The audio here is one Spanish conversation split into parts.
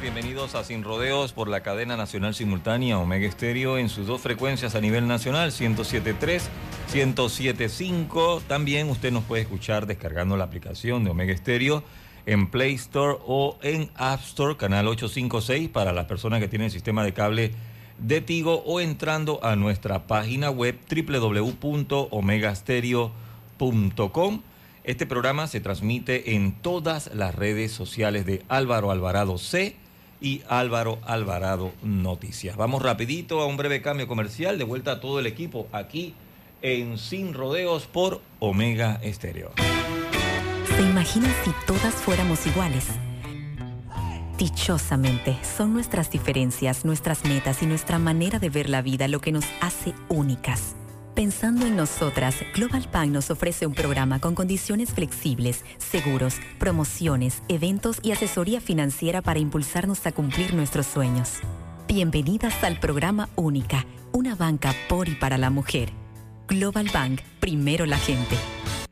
bienvenidos a Sin Rodeos por la cadena nacional simultánea Omega Estéreo en sus dos frecuencias a nivel nacional, 107.3, 107.5. También usted nos puede escuchar descargando la aplicación de Omega Estéreo en Play Store o en App Store, canal 856 para las personas que tienen sistema de cable de Tigo o entrando a nuestra página web www.omegastereo.com. Este programa se transmite en todas las redes sociales de Álvaro Alvarado C y Álvaro Alvarado Noticias. Vamos rapidito a un breve cambio comercial, de vuelta a todo el equipo aquí en Sin Rodeos por Omega Estéreo. ¿Se imaginan si todas fuéramos iguales? Dichosamente, son nuestras diferencias, nuestras metas y nuestra manera de ver la vida lo que nos hace únicas. Pensando en nosotras, Global Bank nos ofrece un programa con condiciones flexibles, seguros, promociones, eventos y asesoría financiera para impulsarnos a cumplir nuestros sueños. Bienvenidas al programa Única, una banca por y para la mujer. Global Bank, primero la gente.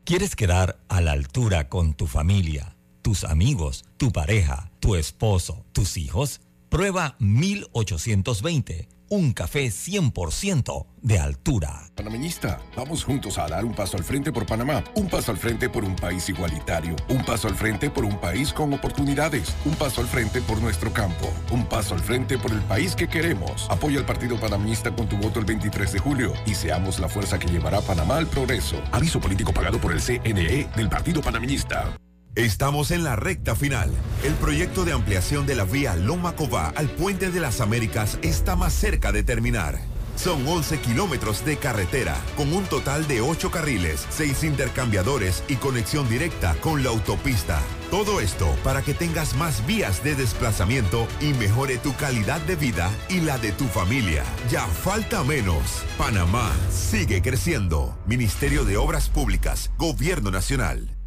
¿Quieres quedar a la altura con tu familia, tus amigos, tu pareja, tu esposo, tus hijos? Prueba 1820 un café 100% de altura. Panameñista, vamos juntos a dar un paso al frente por Panamá, un paso al frente por un país igualitario, un paso al frente por un país con oportunidades, un paso al frente por nuestro campo, un paso al frente por el país que queremos. Apoya al Partido Panameñista con tu voto el 23 de julio y seamos la fuerza que llevará a Panamá al progreso. Aviso político pagado por el CNE del Partido Panameñista. Estamos en la recta final. El proyecto de ampliación de la vía Loma Cová al Puente de las Américas está más cerca de terminar. Son 11 kilómetros de carretera, con un total de 8 carriles, 6 intercambiadores y conexión directa con la autopista. Todo esto para que tengas más vías de desplazamiento y mejore tu calidad de vida y la de tu familia. Ya falta menos. Panamá sigue creciendo. Ministerio de Obras Públicas, Gobierno Nacional.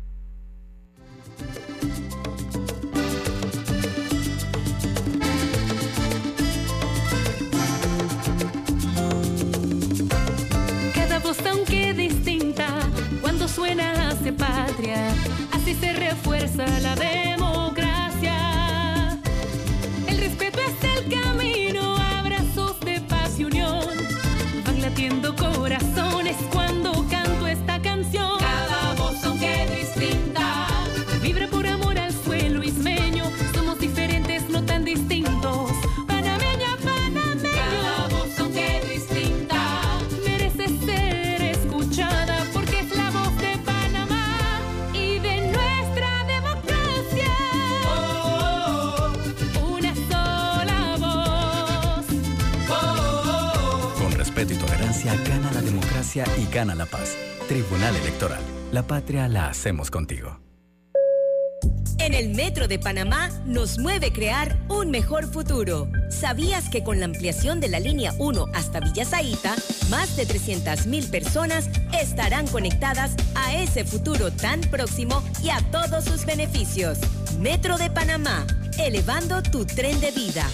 Democracia. Y gana la paz. Tribunal Electoral. La patria la hacemos contigo. En el Metro de Panamá nos mueve crear un mejor futuro. ¿Sabías que con la ampliación de la línea 1 hasta Villa Zaita, más de 300.000 personas estarán conectadas a ese futuro tan próximo y a todos sus beneficios? Metro de Panamá, elevando tu tren de vida.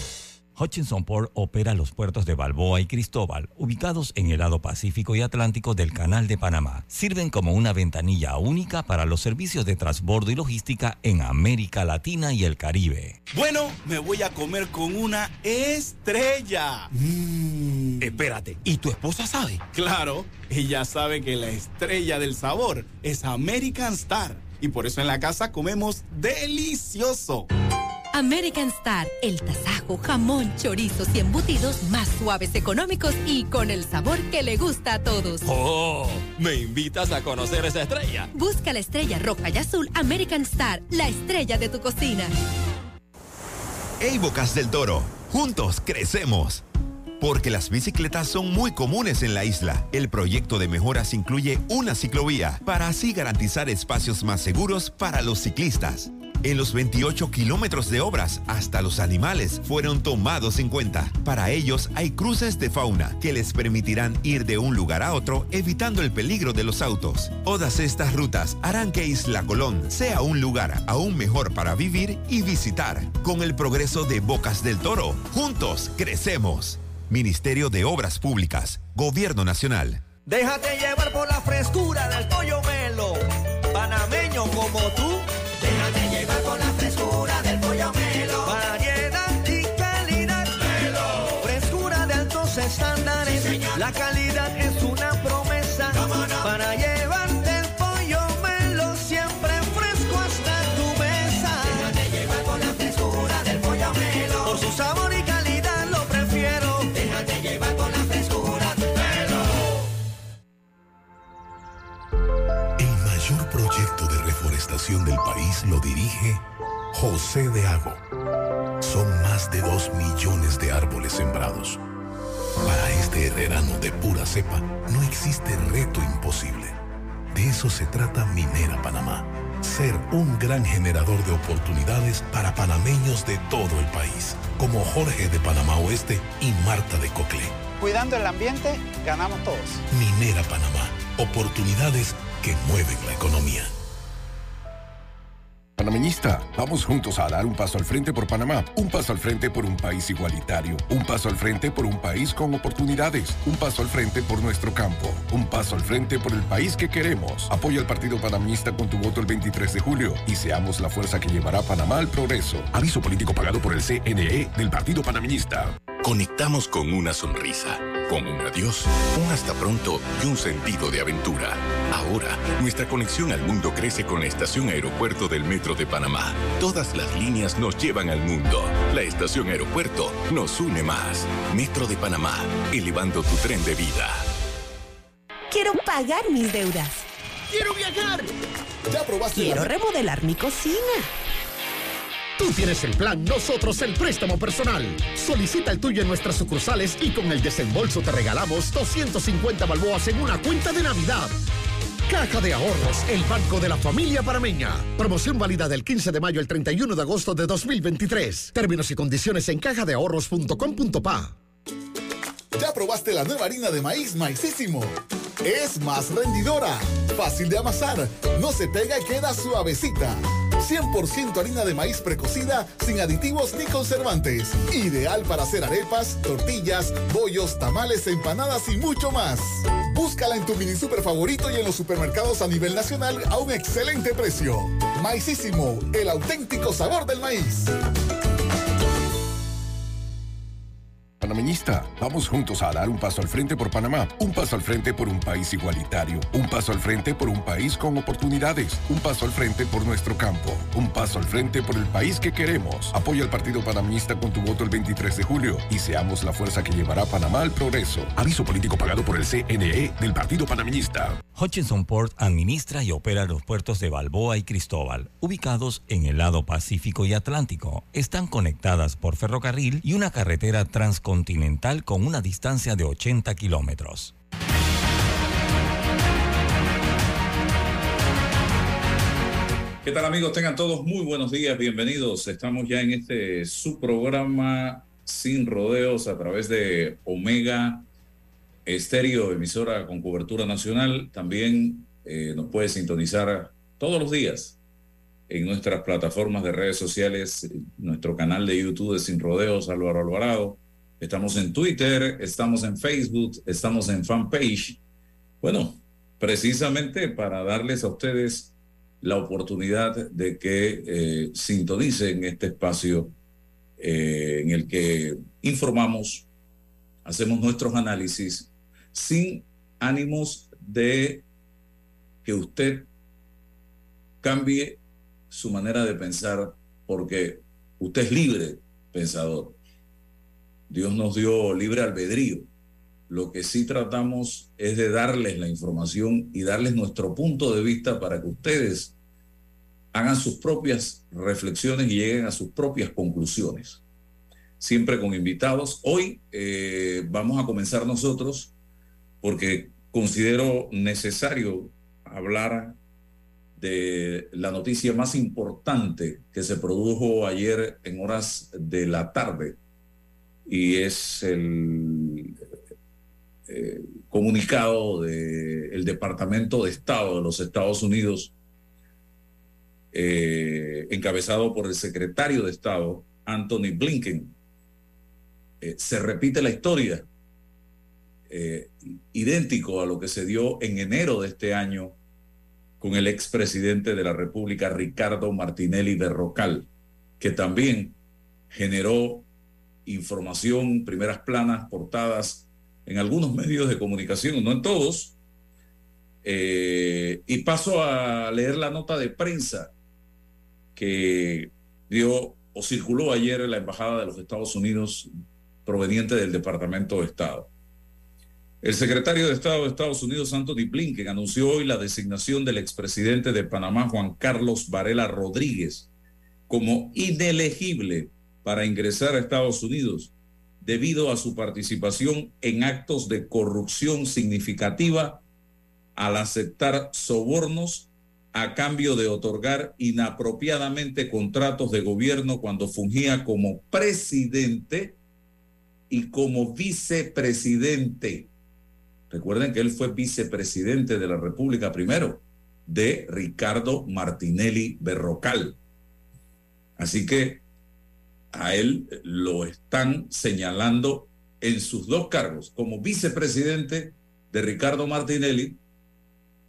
Hutchinson Port opera los puertos de Balboa y Cristóbal, ubicados en el lado Pacífico y Atlántico del Canal de Panamá. Sirven como una ventanilla única para los servicios de transbordo y logística en América Latina y el Caribe. Bueno, me voy a comer con una estrella. Espérate, ¿y tu esposa sabe? Claro, ella sabe que la estrella del sabor es American Star. Y por eso en la casa comemos delicioso. American Star, el tasajo, jamón, chorizos y embutidos más suaves, económicos y con el sabor que le gusta a todos. ¡Oh! ¿Me invitas a conocer esa estrella? Busca la estrella roja y azul American Star, la estrella de tu cocina. Hey Bocas del Toro, juntos crecemos. Porque las bicicletas son muy comunes en la isla. El proyecto de mejoras incluye una ciclovía para así garantizar espacios más seguros para los ciclistas. En los 28 kilómetros de obras, hasta los animales fueron tomados en cuenta. Para ellos hay cruces de fauna que les permitirán ir de un lugar a otro evitando el peligro de los autos. Todas estas rutas harán que Isla Colón sea un lugar aún mejor para vivir y visitar. Con el progreso de Bocas del Toro, juntos crecemos. Ministerio de Obras Públicas, Gobierno Nacional. Déjate llevar por la frescura del pollo melo, panameño como tú. La calidad es una promesa para llevarte el pollo melo siempre fresco hasta tu mesa. Déjate llevar con la frescura del pollo melo. Por su sabor y calidad lo prefiero. Déjate llevar con la frescura del melo. El mayor proyecto de reforestación del país lo dirige José de Ago. Son más de dos millones de árboles sembrados. Para este herrerano de pura cepa, no existe reto imposible. De eso se trata Minera Panamá. Ser un gran generador de oportunidades para panameños de todo el país, como Jorge de Panamá Oeste y Marta de Coclé. Cuidando el ambiente, ganamos todos. Minera Panamá. Oportunidades que mueven la economía. Panameñista, vamos juntos a dar un paso al frente por Panamá, un paso al frente por un país igualitario, un paso al frente por un país con oportunidades, un paso al frente por nuestro campo, un paso al frente por el país que queremos. Apoya al Partido Panameñista con tu voto el 23 de julio y seamos la fuerza que llevará a Panamá al progreso. Aviso político pagado por el CNE del Partido Panameñista. Conectamos con una sonrisa, con un adiós, un hasta pronto y un sentido de aventura. Ahora, nuestra conexión al mundo crece con la estación aeropuerto del Metro de Panamá. Todas las líneas nos llevan al mundo. La estación aeropuerto nos une más. Metro de Panamá, elevando tu tren de vida. Quiero pagar mis deudas. ¡Quiero viajar! ¿Ya probaste Quiero la- remodelar mi cocina. Tú tienes el plan, nosotros el préstamo personal. Solicita el tuyo en nuestras sucursales y con el desembolso te regalamos 250 balboas en una cuenta de Navidad. Caja de Ahorros, el banco de la familia parameña. Promoción válida del 15 de mayo al 31 de agosto de 2023. Términos y condiciones en cajadeahorros.com.pa. ¿Ya probaste la nueva harina de maíz maicísimo? Es más rendidora, fácil de amasar, no se pega y queda suavecita. 100% harina de maíz precocida sin aditivos ni conservantes. Ideal para hacer arepas, tortillas, bollos, tamales, empanadas y mucho más. Búscala en tu mini super favorito y en los supermercados a nivel nacional a un excelente precio. Maicísimo, el auténtico sabor del maíz. Panameñista, vamos juntos a dar un paso al frente por Panamá, un paso al frente por un país igualitario, un paso al frente por un país con oportunidades, un paso al frente por nuestro campo, un paso al frente por el país que queremos. Apoya al Partido Panameñista con tu voto el 23 de julio y seamos la fuerza que llevará a Panamá al progreso. Aviso político pagado por el CNE del Partido Panameñista. Hutchinson Port administra y opera los puertos de Balboa y Cristóbal, ubicados en el lado Pacífico y Atlántico. Están conectadas por ferrocarril y una carretera transcontinental con una distancia de 80 kilómetros. ¿Qué tal amigos? Tengan todos muy buenos días, bienvenidos. Estamos ya en este subprograma Sin Rodeos a través de Omega Estéreo, emisora con cobertura nacional. También eh, nos puede sintonizar todos los días en nuestras plataformas de redes sociales, nuestro canal de YouTube de Sin Rodeos, Álvaro Alvarado. Estamos en Twitter, estamos en Facebook, estamos en fanpage. Bueno, precisamente para darles a ustedes la oportunidad de que eh, sintonicen este espacio eh, en el que informamos, hacemos nuestros análisis sin ánimos de que usted cambie su manera de pensar porque usted es libre pensador. Dios nos dio libre albedrío. Lo que sí tratamos es de darles la información y darles nuestro punto de vista para que ustedes hagan sus propias reflexiones y lleguen a sus propias conclusiones. Siempre con invitados. Hoy eh, vamos a comenzar nosotros porque considero necesario hablar de la noticia más importante que se produjo ayer en horas de la tarde y es el eh, comunicado del Departamento de Estado de los Estados Unidos, eh, encabezado por el secretario de Estado, Anthony Blinken. Eh, se repite la historia, idéntico a lo que se dio en enero de este año con el expresidente de la República, Ricardo Martinelli Berrocal, que también generó información, primeras planas, portadas en algunos medios de comunicación, no en todos. Eh, y paso a leer la nota de prensa que dio o circuló ayer en la Embajada de los Estados Unidos proveniente del Departamento de Estado. El secretario de Estado de Estados Unidos, Anthony Blinken, anunció hoy la designación del expresidente de Panamá, Juan Carlos Varela Rodríguez, como inelegible para ingresar a Estados Unidos debido a su participación en actos de corrupción significativa al aceptar sobornos a cambio de otorgar inapropiadamente contratos de gobierno cuando fungía como presidente y como vicepresidente Recuerden que él fue vicepresidente de la República primero, de Ricardo Martinelli Berrocal. Así que a él lo están señalando en sus dos cargos, como vicepresidente de Ricardo Martinelli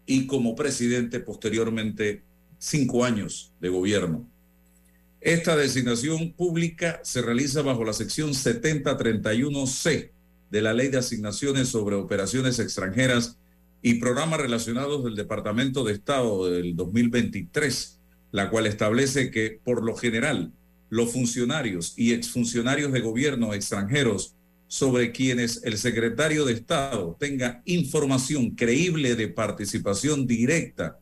y como presidente posteriormente cinco años de gobierno. Esta designación pública se realiza bajo la sección 7031C de la Ley de Asignaciones sobre Operaciones Extranjeras y programas relacionados del Departamento de Estado del 2023, la cual establece que, por lo general, los funcionarios y exfuncionarios de gobierno extranjeros sobre quienes el secretario de Estado tenga información creíble de participación directa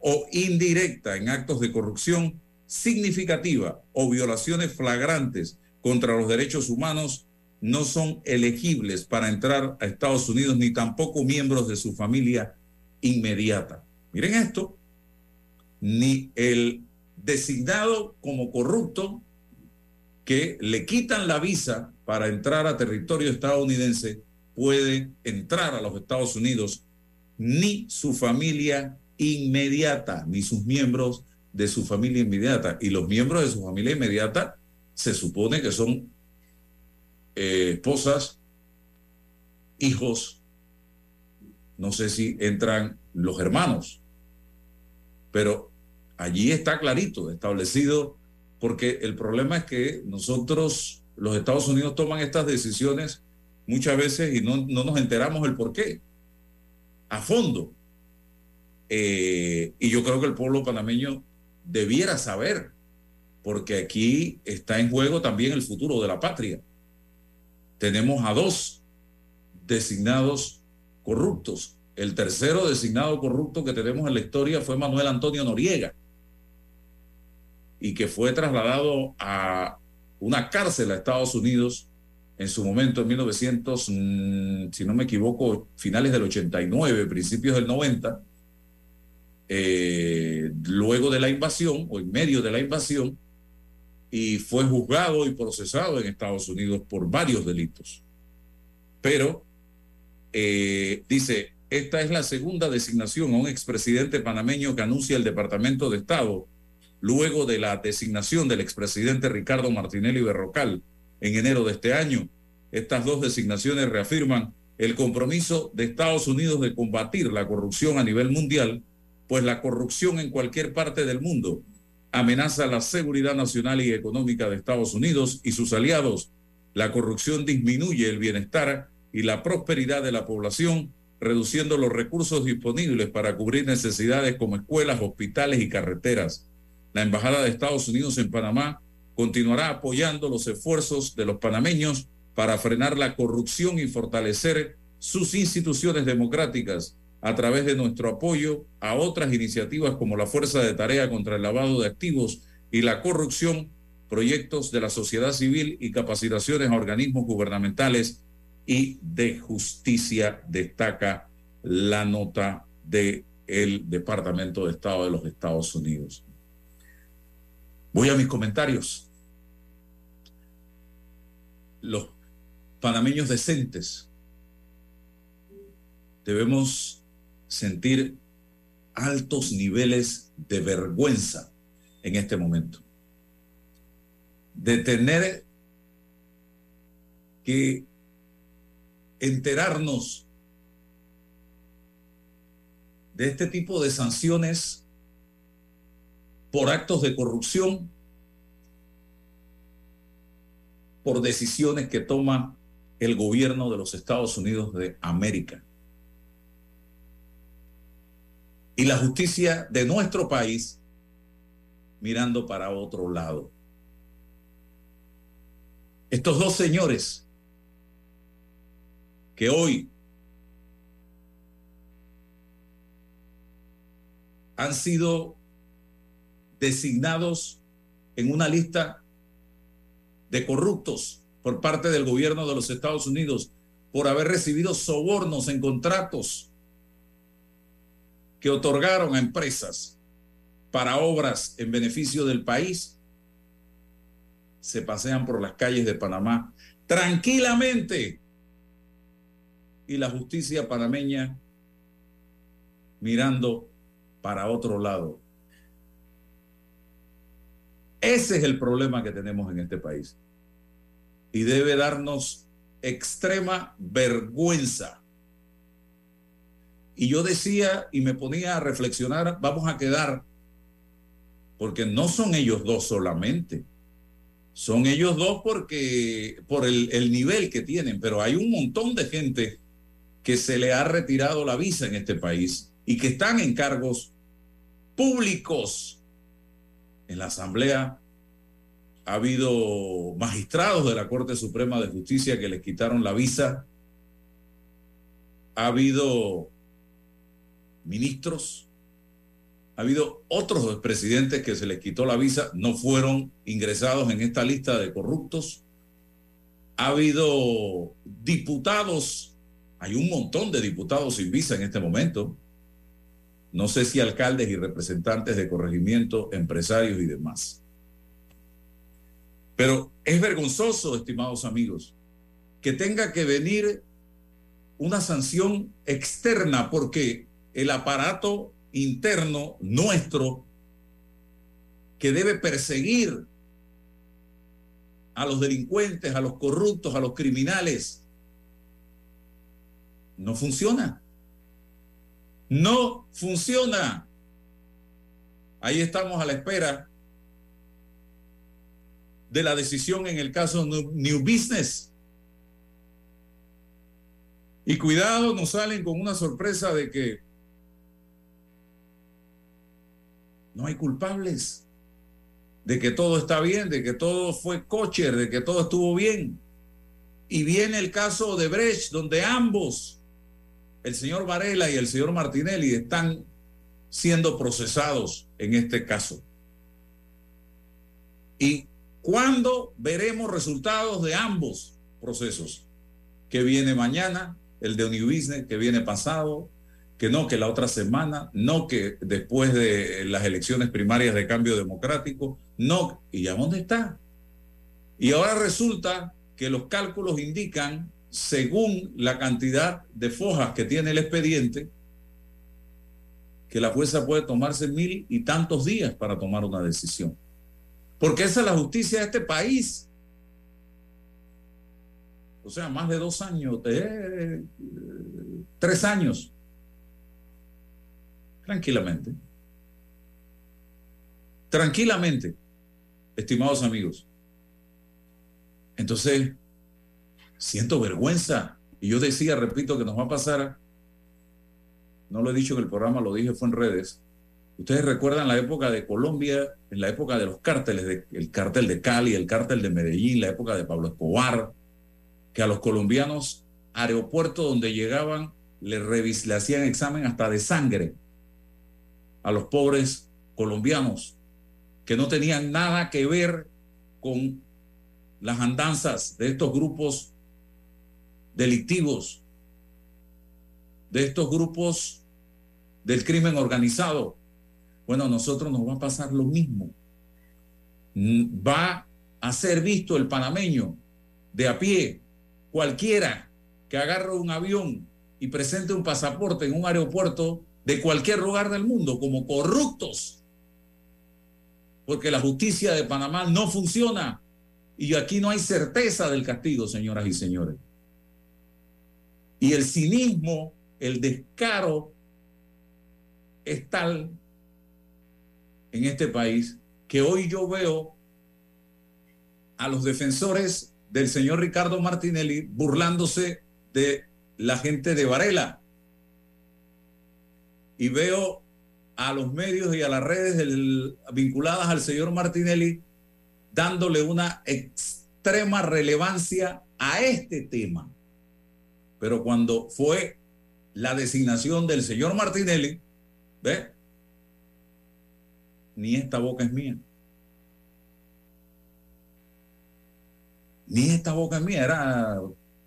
o indirecta en actos de corrupción significativa o violaciones flagrantes contra los derechos humanos no son elegibles para entrar a Estados Unidos ni tampoco miembros de su familia inmediata. Miren esto, ni el designado como corrupto que le quitan la visa para entrar a territorio estadounidense puede entrar a los Estados Unidos, ni su familia inmediata, ni sus miembros de su familia inmediata. Y los miembros de su familia inmediata se supone que son eh, esposas, hijos, no sé si entran los hermanos, pero allí está clarito, establecido, porque el problema es que nosotros, los Estados Unidos, toman estas decisiones muchas veces y no, nos enteramos el por qué, a fondo. Eh, y yo creo que el pueblo panameño debiera saber, porque aquí está en juego también el futuro de la patria tenemos a dos designados corruptos. El tercero designado corrupto que tenemos en la historia fue Manuel Antonio Noriega y que fue trasladado a una cárcel a Estados Unidos en su momento en 1900, mm, si no me equivoco, finales del 89, principios del 90, eh, luego de la invasión o en medio de la invasión, y fue juzgado y procesado en Estados Unidos por varios delitos. Pero, eh, dice, esta es la segunda designación a un expresidente panameño que anuncia el Departamento de Estado luego de la designación del expresidente Ricardo Martinelli Berrocal en enero de este año. Estas dos designaciones reafirman el compromiso de Estados Unidos de combatir la corrupción a nivel mundial, pues la corrupción en cualquier parte del mundo amenaza la seguridad nacional y económica de Estados Unidos y sus aliados. La corrupción disminuye el bienestar y la prosperidad de la población, reduciendo los recursos disponibles para cubrir necesidades como escuelas, hospitales y carreteras. La Embajada de Estados Unidos en Panamá continuará apoyando los esfuerzos de los panameños para frenar la corrupción y fortalecer sus instituciones democráticas a través de nuestro apoyo a otras iniciativas como la Fuerza de Tarea contra el Lavado de Activos y la Corrupción, proyectos de la sociedad civil y capacitaciones a organismos gubernamentales y de justicia, destaca la nota del el Departamento de Estado de los Estados Unidos. Voy a mis comentarios. Los panameños decentes debemos sentir altos niveles de vergüenza en este momento. De tener que enterarnos de este tipo de sanciones por actos de corrupción, por decisiones que toma el gobierno de los Estados Unidos de América. Y la justicia de nuestro país mirando para otro lado. Estos dos señores que hoy han sido designados en una lista de corruptos por parte del gobierno de los Estados Unidos por haber recibido sobornos en contratos que otorgaron a empresas para obras en beneficio del país, se pasean por las calles de Panamá tranquilamente y la justicia panameña mirando para otro lado. Ese es el problema que tenemos en este país. Y debe darnos extrema vergüenza. Y yo decía y me ponía a reflexionar, vamos a quedar, porque no son ellos dos solamente. Son ellos dos porque por el, el nivel que tienen, pero hay un montón de gente que se le ha retirado la visa en este país y que están en cargos públicos. En la Asamblea ha habido magistrados de la Corte Suprema de Justicia que les quitaron la visa. Ha habido ministros. Ha habido otros presidentes que se les quitó la visa, no fueron ingresados en esta lista de corruptos. Ha habido diputados, hay un montón de diputados sin visa en este momento no sé si alcaldes y representantes de corregimiento, empresarios y demás. Pero es vergonzoso, estimados amigos, que tenga que venir una sanción externa porque el aparato interno nuestro que debe perseguir a los delincuentes, a los corruptos, a los criminales, no funciona no funciona. Ahí estamos a la espera de la decisión en el caso New Business. Y cuidado, nos salen con una sorpresa de que no hay culpables, de que todo está bien, de que todo fue cocher, de que todo estuvo bien. Y viene el caso de Brecht, donde ambos el señor Varela y el señor Martinelli están siendo procesados en este caso. ¿Y cuándo veremos resultados de ambos procesos? Que viene mañana, el de New Business, que viene pasado, que no, que la otra semana, no, que después de las elecciones primarias de cambio democrático, no, ¿y a dónde está? Y ahora resulta que los cálculos indican según la cantidad de fojas que tiene el expediente, que la jueza puede tomarse mil y tantos días para tomar una decisión. Porque esa es la justicia de este país. O sea, más de dos años, eh, tres años. Tranquilamente. Tranquilamente, estimados amigos. Entonces, siento vergüenza. Y yo decía, repito, que nos va a pasar, no lo he dicho en el programa, lo dije, fue en redes. Ustedes recuerdan la época de Colombia, en la época de los cárteles, el cártel de Cali, el cártel de Medellín, la época de Pablo Escobar, que a los colombianos, aeropuertos donde llegaban, le, revis, le hacían examen hasta de sangre a los pobres colombianos que no tenían nada que ver con las andanzas de estos grupos delictivos, de estos grupos del crimen organizado. Bueno, a nosotros nos va a pasar lo mismo. Va a ser visto el panameño de a pie, cualquiera que agarre un avión y presente un pasaporte en un aeropuerto de cualquier lugar del mundo como corruptos. Porque la justicia de Panamá no funciona y aquí no hay certeza del castigo, señoras y señores. Y el cinismo, el descaro es tal en este país que hoy yo veo a los defensores del señor Ricardo Martinelli burlándose de la gente de Varela. Y veo a los medios y a las redes vinculadas al señor Martinelli dándole una extrema relevancia a este tema. Pero cuando fue la designación del señor Martinelli, ¿ve? Ni esta boca es mía. Ni esta boca es mía. Era,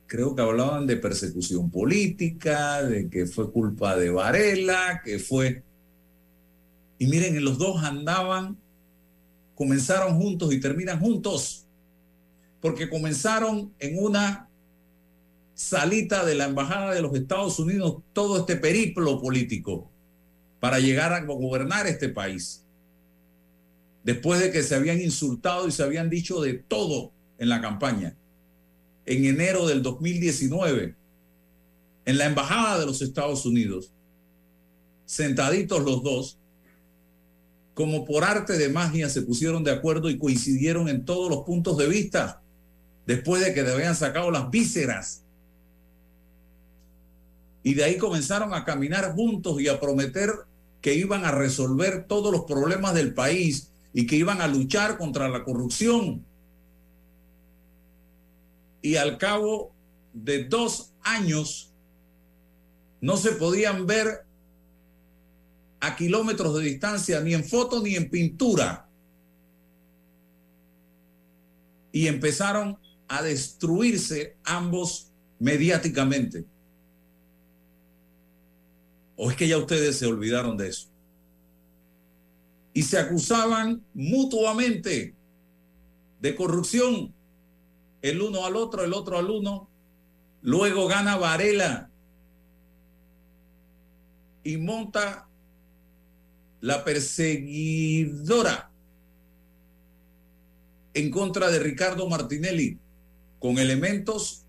creo que hablaban de persecución política, de que fue culpa de Varela, que fue... Y miren, los dos andaban, comenzaron juntos y terminan juntos, porque comenzaron en una salita de la Embajada de los Estados Unidos todo este periplo político para llegar a gobernar este país. Después de que se habían insultado y se habían dicho de todo en la campaña. En enero del 2019, en la Embajada de los Estados Unidos, sentaditos los dos, como por arte de magia se pusieron de acuerdo y coincidieron en todos los puntos de vista, después de que le habían sacado las vísceras. Y de ahí comenzaron a caminar juntos y a prometer que iban a resolver todos los problemas del país y que iban a luchar contra la corrupción. Y al cabo de dos años no se podían ver a kilómetros de distancia, ni en foto ni en pintura. Y empezaron a destruirse ambos mediáticamente. ¿O es que ya ustedes se olvidaron de eso? Y se acusaban mutuamente de corrupción, el uno al otro, el otro al uno. Luego gana Varela y monta la perseguidora en contra de Ricardo Martinelli con elementos,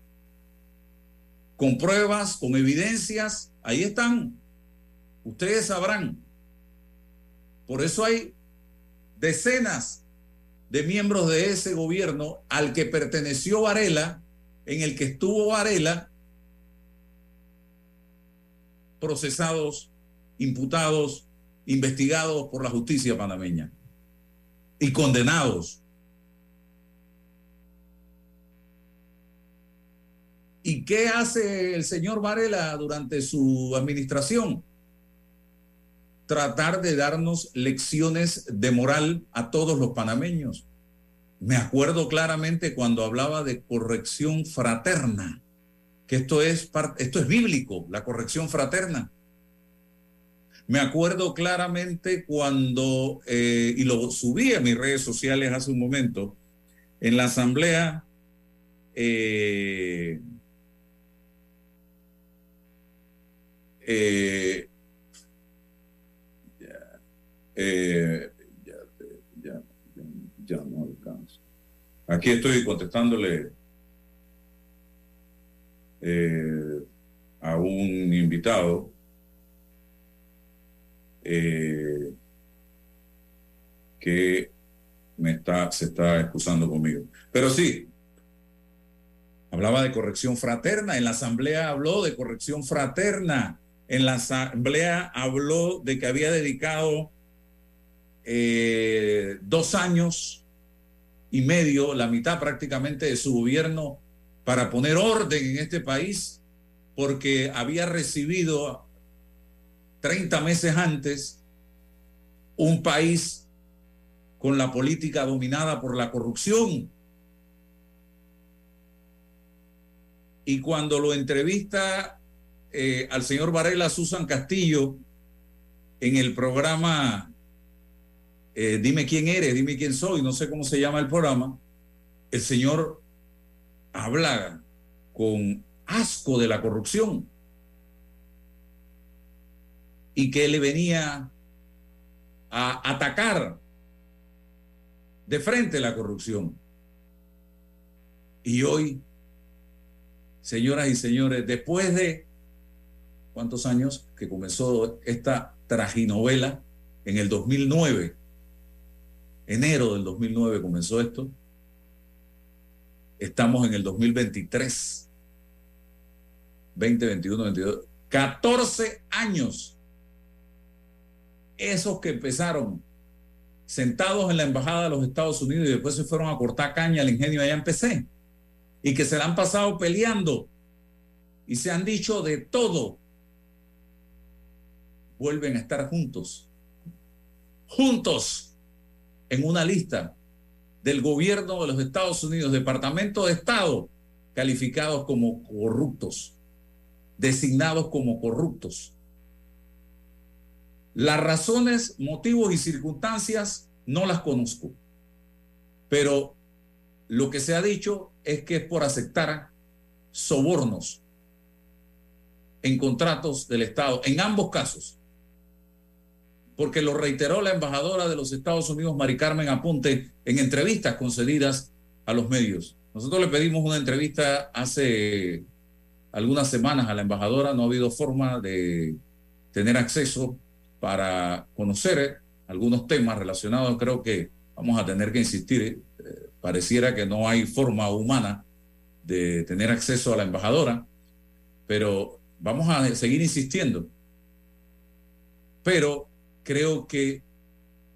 con pruebas, con evidencias. Ahí están. Ustedes sabrán. Por eso hay decenas de miembros de ese gobierno al que perteneció Varela, en el que estuvo Varela, procesados, imputados, investigados por la justicia panameña y condenados. ¿Y qué hace el señor Varela durante su administración? Tratar de darnos lecciones de moral a todos los panameños. Me acuerdo claramente cuando hablaba de corrección fraterna, que esto es, esto es bíblico, la corrección fraterna. Me acuerdo claramente cuando, eh, y lo subí a mis redes sociales hace un momento, en la asamblea eh, eh, eh, ya, ya, ya, no alcanzo. Aquí estoy contestándole eh, a un invitado eh, que me está, se está excusando conmigo. Pero sí, hablaba de corrección fraterna, en la asamblea habló de corrección fraterna, en la asamblea habló de que había dedicado eh, dos años y medio, la mitad prácticamente de su gobierno, para poner orden en este país, porque había recibido 30 meses antes un país con la política dominada por la corrupción. Y cuando lo entrevista eh, al señor Varela Susan Castillo en el programa eh, Dime quién eres, dime quién soy, no sé cómo se llama el programa, el señor habla con asco de la corrupción y que le venía a atacar de frente la corrupción. Y hoy, señoras y señores, después de cuántos años que comenzó esta traginovela, en el 2009, enero del 2009 comenzó esto, estamos en el 2023. 20, 21, 22. 14 años. Esos que empezaron sentados en la embajada de los Estados Unidos y después se fueron a cortar caña al ingenio allá en PC. Y que se la han pasado peleando y se han dicho de todo. Vuelven a estar juntos. Juntos en una lista del gobierno de los Estados Unidos, Departamento de Estado, calificados como corruptos, designados como corruptos. Las razones, motivos y circunstancias no las conozco, pero lo que se ha dicho es que es por aceptar sobornos en contratos del Estado, en ambos casos, porque lo reiteró la embajadora de los Estados Unidos, Mari Carmen Apunte, en entrevistas concedidas a los medios. Nosotros le pedimos una entrevista hace algunas semanas a la embajadora, no ha habido forma de tener acceso para conocer algunos temas relacionados, creo que vamos a tener que insistir, eh, pareciera que no hay forma humana de tener acceso a la embajadora, pero vamos a seguir insistiendo. Pero creo que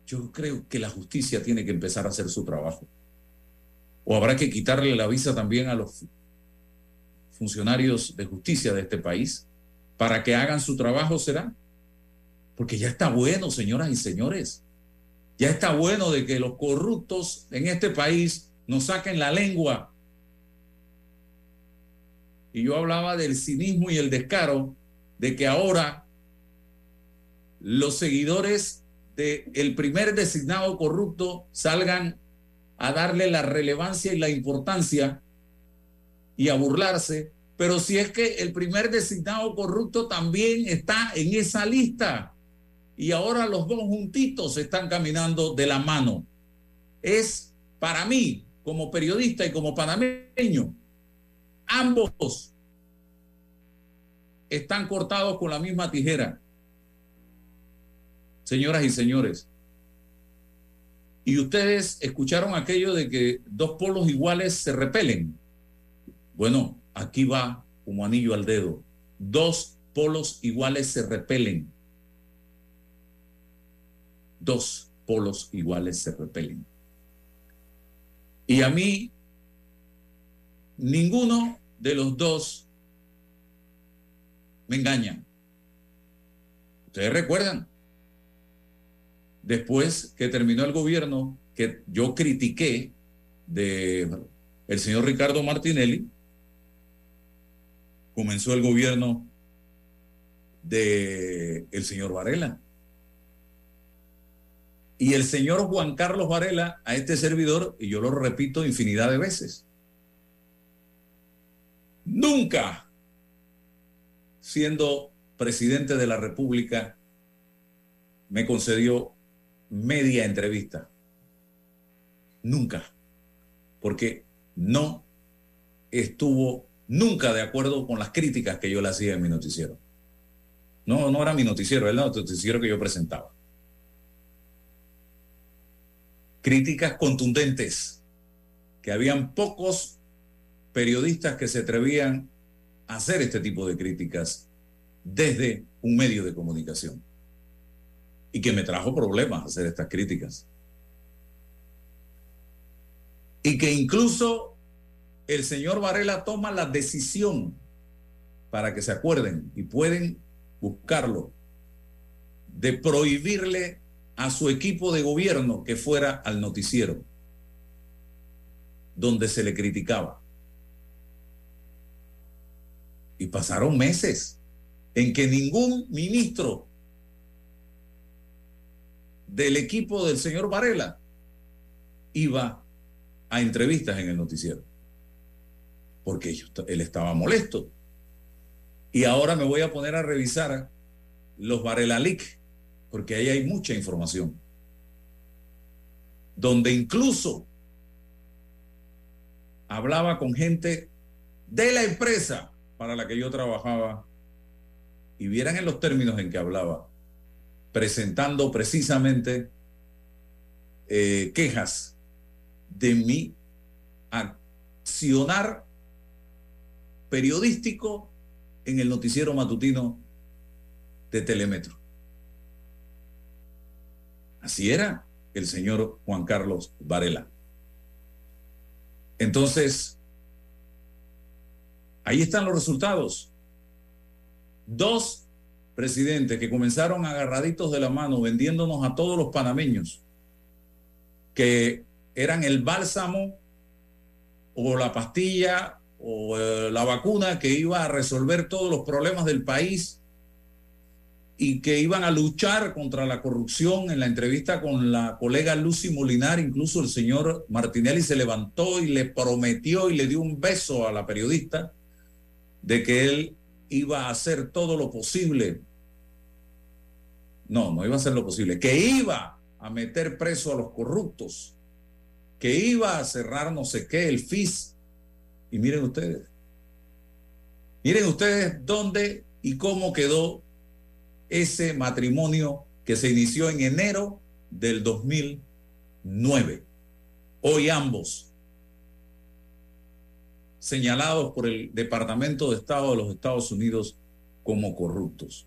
yo creo que la justicia tiene que empezar a hacer su trabajo. O habrá que quitarle la visa también a los funcionarios de justicia de este país para que hagan su trabajo, será. Porque ya está bueno, señoras y señores. Ya está bueno de que los corruptos en este país nos saquen la lengua. Y yo hablaba del cinismo y el descaro de que ahora los seguidores del el primer designado corrupto salgan a darle la relevancia y la importancia y a burlarse, pero si es que el primer designado corrupto también está en esa lista y ahora los dos juntitos están caminando de la mano. Es para mí, como periodista y como panameño, ambos están cortados con la misma tijera señoras y señores. Y ustedes escucharon aquello de que dos polos iguales se repelen. Bueno, aquí va como anillo al dedo. Dos polos iguales se repelen. Dos polos iguales se repelen. Y a mí, ninguno de los dos me engaña. Ustedes recuerdan, después que terminó el gobierno que yo critiqué de el señor Ricardo Martinelli, comenzó el gobierno de el señor Varela. Y el señor Juan Carlos Varela a este servidor, y yo lo repito infinidad de veces, nunca siendo presidente de la República me concedió media entrevista. Nunca. Porque no estuvo nunca de acuerdo con las críticas que yo le hacía en mi noticiero. No, no era mi noticiero, era el noticiero que yo presentaba. Críticas contundentes, que habían pocos periodistas que se atrevían a hacer este tipo de críticas desde un medio de comunicación y que me trajo problemas hacer estas críticas. Y que incluso el señor Varela toma la decisión para que se acuerden y pueden buscarlo de prohibirle a su equipo de gobierno que fuera al noticiero donde se le criticaba. Y pasaron meses en que ningún ministro del equipo del señor Varela iba a entrevistas en el noticiero. Porque él estaba molesto. Y ahora me voy a poner a revisar los Varela Leak, porque ahí hay mucha información. Donde incluso hablaba con gente de la empresa para la que yo trabajaba y vieran en los términos en que hablaba presentando precisamente eh, quejas de mi accionar periodístico en el noticiero matutino de Telemetro. Así era el señor Juan Carlos Varela. Entonces, ahí están los resultados. Dos presidentes que comenzaron agarraditos de la mano vendiéndonos a todos los panameños que eran el bálsamo o la pastilla o eh, la vacuna que iba a resolver todos los problemas del país y que iban a luchar contra la corrupción. En la entrevista con la colega Lucy Molinar, incluso el señor Martinelli se levantó y le prometió y le dio un beso a la periodista de que él iba a hacer todo lo posible. No, no iba a hacer lo posible, que iba a meter preso a los corruptos, que iba a cerrar no sé qué, el FIS. Y miren ustedes, miren ustedes dónde y cómo quedó ese matrimonio que se inició en enero del 2009. Hoy ambos señalados por el Departamento de Estado de los Estados Unidos como corruptos.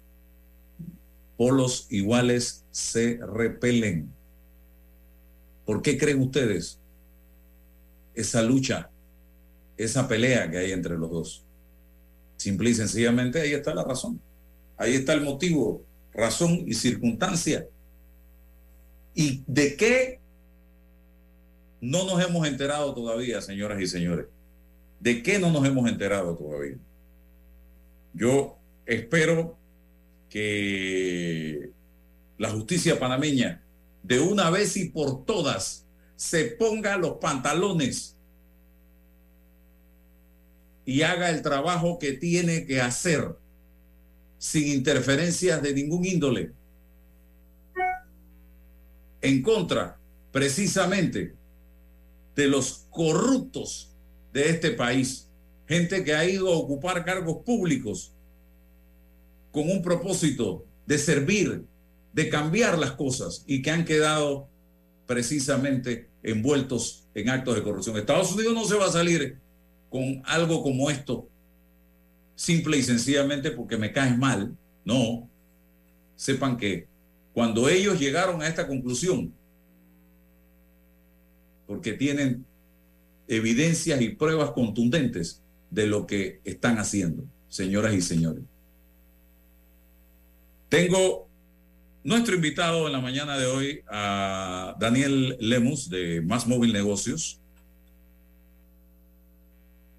Polos iguales se repelen. ¿Por qué creen ustedes esa lucha, esa pelea que hay entre los dos? Simple y sencillamente ahí está la razón. Ahí está el motivo, razón y circunstancia. ¿Y de qué no nos hemos enterado todavía, señoras y señores? ¿De qué no nos hemos enterado todavía? Yo espero que la justicia panameña de una vez y por todas se ponga los pantalones y haga el trabajo que tiene que hacer sin interferencias de ningún índole, en contra precisamente de los corruptos de este país, gente que ha ido a ocupar cargos públicos con un propósito de servir, de cambiar las cosas y que han quedado precisamente envueltos en actos de corrupción. Estados Unidos no se va a salir con algo como esto simple y sencillamente porque me caes mal. No. Sepan que cuando ellos llegaron a esta conclusión, porque tienen evidencias y pruebas contundentes de lo que están haciendo, señoras y señores. Tengo nuestro invitado en la mañana de hoy a Daniel Lemus de Más Móvil Negocios.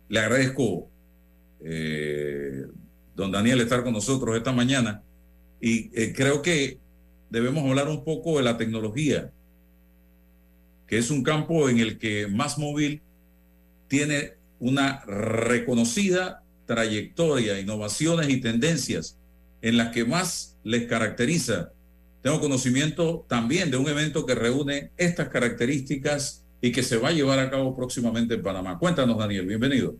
Le agradezco eh, don Daniel, estar con nosotros esta mañana. Y eh, creo que debemos hablar un poco de la tecnología, que es un campo en el que Más Móvil tiene una reconocida trayectoria, innovaciones y tendencias en las que más les caracteriza. Tengo conocimiento también de un evento que reúne estas características y que se va a llevar a cabo próximamente en Panamá. Cuéntanos, Daniel, bienvenido.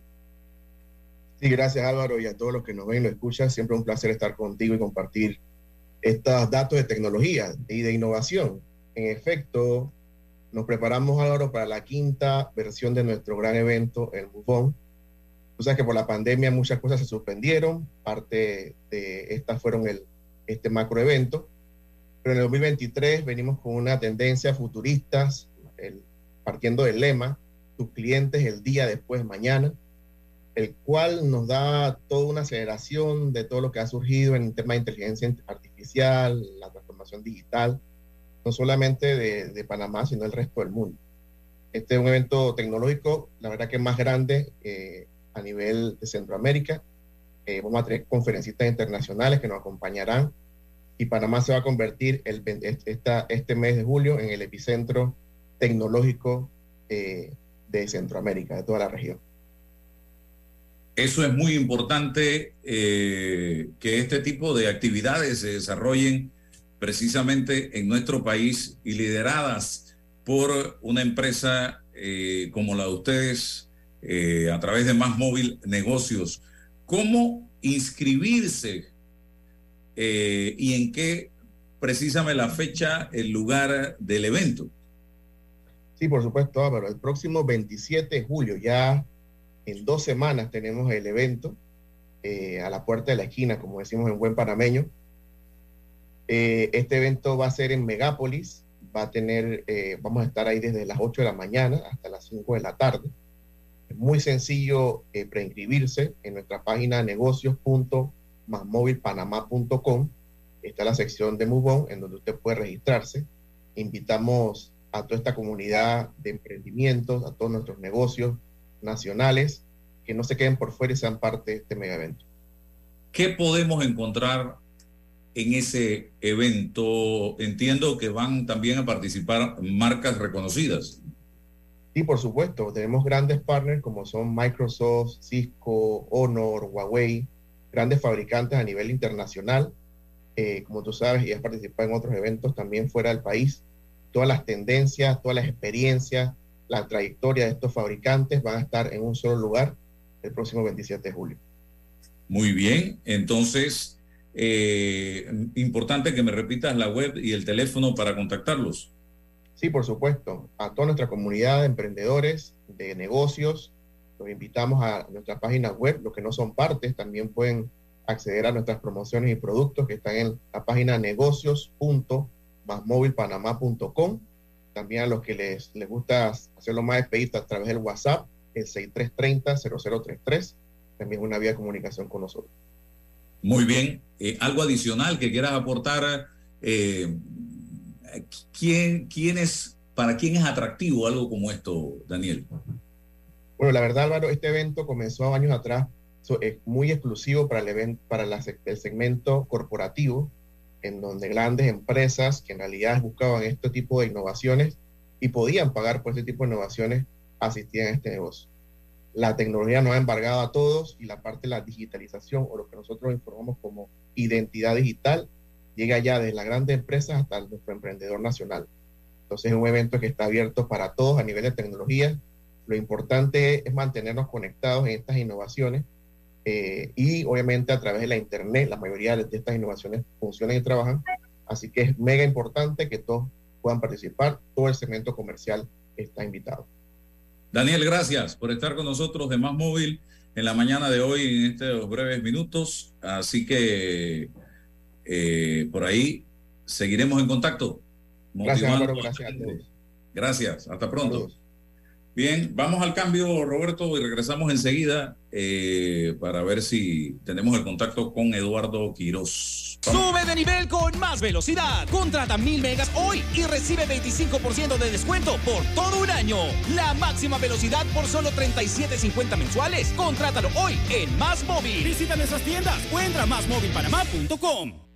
Sí, gracias Álvaro y a todos los que nos ven y lo escuchan. Siempre un placer estar contigo y compartir estos datos de tecnología y de innovación. En efecto, nos preparamos Álvaro para la quinta versión de nuestro gran evento, el MUFON. Tú sabes que por la pandemia muchas cosas se suspendieron, parte de estas fueron el, este macroevento, pero en el 2023 venimos con una tendencia futurista, el, partiendo del lema, tus clientes el día después, mañana el cual nos da toda una aceleración de todo lo que ha surgido en tema de inteligencia artificial, la transformación digital, no solamente de, Panamá, sino del resto del mundo. Este es un evento tecnológico, la verdad que más grande eh, a nivel de Centroamérica. Eh, vamos a tener conferencistas internacionales que nos acompañarán y Panamá se va a convertir el, este mes de julio en el epicentro tecnológico eh, de Centroamérica, de toda la región. Eso es muy importante eh, que este tipo de actividades se desarrollen precisamente en nuestro país y lideradas por una empresa eh, como la de ustedes eh, a través de Más Móvil Negocios. ¿Cómo inscribirse y en qué precisame la fecha, el lugar del evento? Sí, por supuesto, Álvaro. El próximo 27 de julio ya En dos semanas tenemos el evento eh, a la puerta de la esquina, como decimos en buen panameño. Eh, este evento va a ser en Megápolis, va a tener, eh, vamos a estar ahí desde las 8 de la mañana hasta las 5 de la tarde. Es muy sencillo eh, preinscribirse en nuestra página negocios.masmovilpanamá.com. Está la sección de Move en donde usted puede registrarse. Invitamos a toda esta comunidad de emprendimientos, a todos nuestros negocios nacionales, que no se queden por fuera y sean parte de este mega evento. ¿Qué podemos encontrar en ese evento? Entiendo que van también a participar marcas reconocidas. Sí, por supuesto. Tenemos grandes partners como son Microsoft, Cisco, Honor, Huawei, grandes fabricantes a nivel internacional. Eh, como tú sabes, y has participado en otros eventos también fuera del país. Todas las tendencias, todas las experiencias, la trayectoria de estos fabricantes van a estar en un solo lugar el próximo 27 de julio. Muy bien, entonces, eh, importante que me repitas la web y el teléfono para contactarlos. Sí, por supuesto. A toda nuestra comunidad de emprendedores, de negocios, los invitamos a nuestra página web. Los que no son partes también pueden acceder a nuestras promociones y productos que están en la página negocios.masmovilpanamá.com. También a los que les, les gusta hacerlo más expedito a través del WhatsApp, el 6330-0033, también una vía de comunicación con nosotros. Muy bien. Eh, ¿Algo adicional que quieras aportar? Eh, ¿quién, quién es, ¿Para quién es atractivo algo como esto, Daniel? Bueno, la verdad, Álvaro, este evento comenzó años atrás, es muy exclusivo para el, evento, para el segmento corporativo, en donde grandes empresas que en realidad buscaban este tipo de innovaciones y podían pagar por este tipo de innovaciones, asistían a este negocio. La tecnología nos ha embargado a todos y la parte de la digitalización o lo que nosotros informamos como identidad digital llega ya desde las grandes empresas hasta nuestro emprendedor nacional. Entonces es un evento que está abierto para todos a nivel de tecnología. Lo importante es mantenernos conectados en estas innovaciones eh, y obviamente a través de la Internet, la mayoría de estas innovaciones funcionan y trabajan. Así que es mega importante que todos puedan participar. Todo el segmento comercial está invitado. Daniel, gracias por estar con nosotros de Más Móvil en la mañana de hoy en estos breves minutos. Así que eh, por ahí seguiremos en contacto. Gracias, Álvaro, gracias a todos. Gracias, hasta pronto. Saludos. Bien, vamos al cambio, Roberto, y regresamos enseguida eh, para ver si tenemos el contacto con Eduardo Quiroz. Sube de nivel con más velocidad. Contrata mil megas hoy y recibe 25% de descuento por todo un año. La máxima velocidad por solo 37.50 mensuales. Contrátalo hoy en Más Móvil. Visita nuestras tiendas o entra a másmóvilpanamá.com.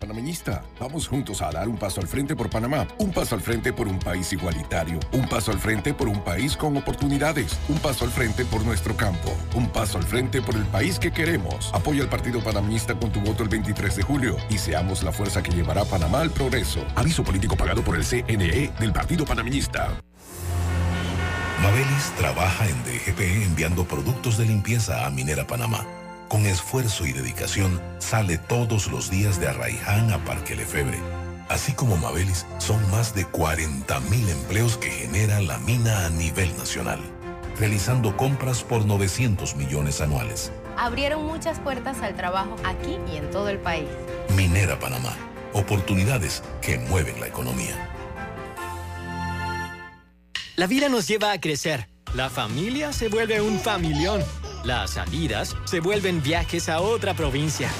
Panameñista, vamos juntos a dar un paso al frente por Panamá, un paso al frente por un país igualitario, un paso al frente por un país con oportunidades, un paso al frente por nuestro campo, un paso al frente por el país que queremos. Apoya al Partido Panameñista con tu voto el 23 de julio y seamos la fuerza que llevará a Panamá al progreso. Aviso político pagado por el CNE del Partido Panameñista. Mabelis trabaja en DGP enviando productos de limpieza a Minera Panamá. Con esfuerzo y dedicación, sale todos los días de Arraiján a Parque Lefebre. Así como Mabelis, son más de 40.000 empleos que genera la mina a nivel nacional, realizando compras por 900 millones anuales. Abrieron muchas puertas al trabajo aquí y en todo el país. Minera Panamá, oportunidades que mueven la economía. La vida nos lleva a crecer. La familia se vuelve un familión. Las salidas se vuelven viajes a otra provincia.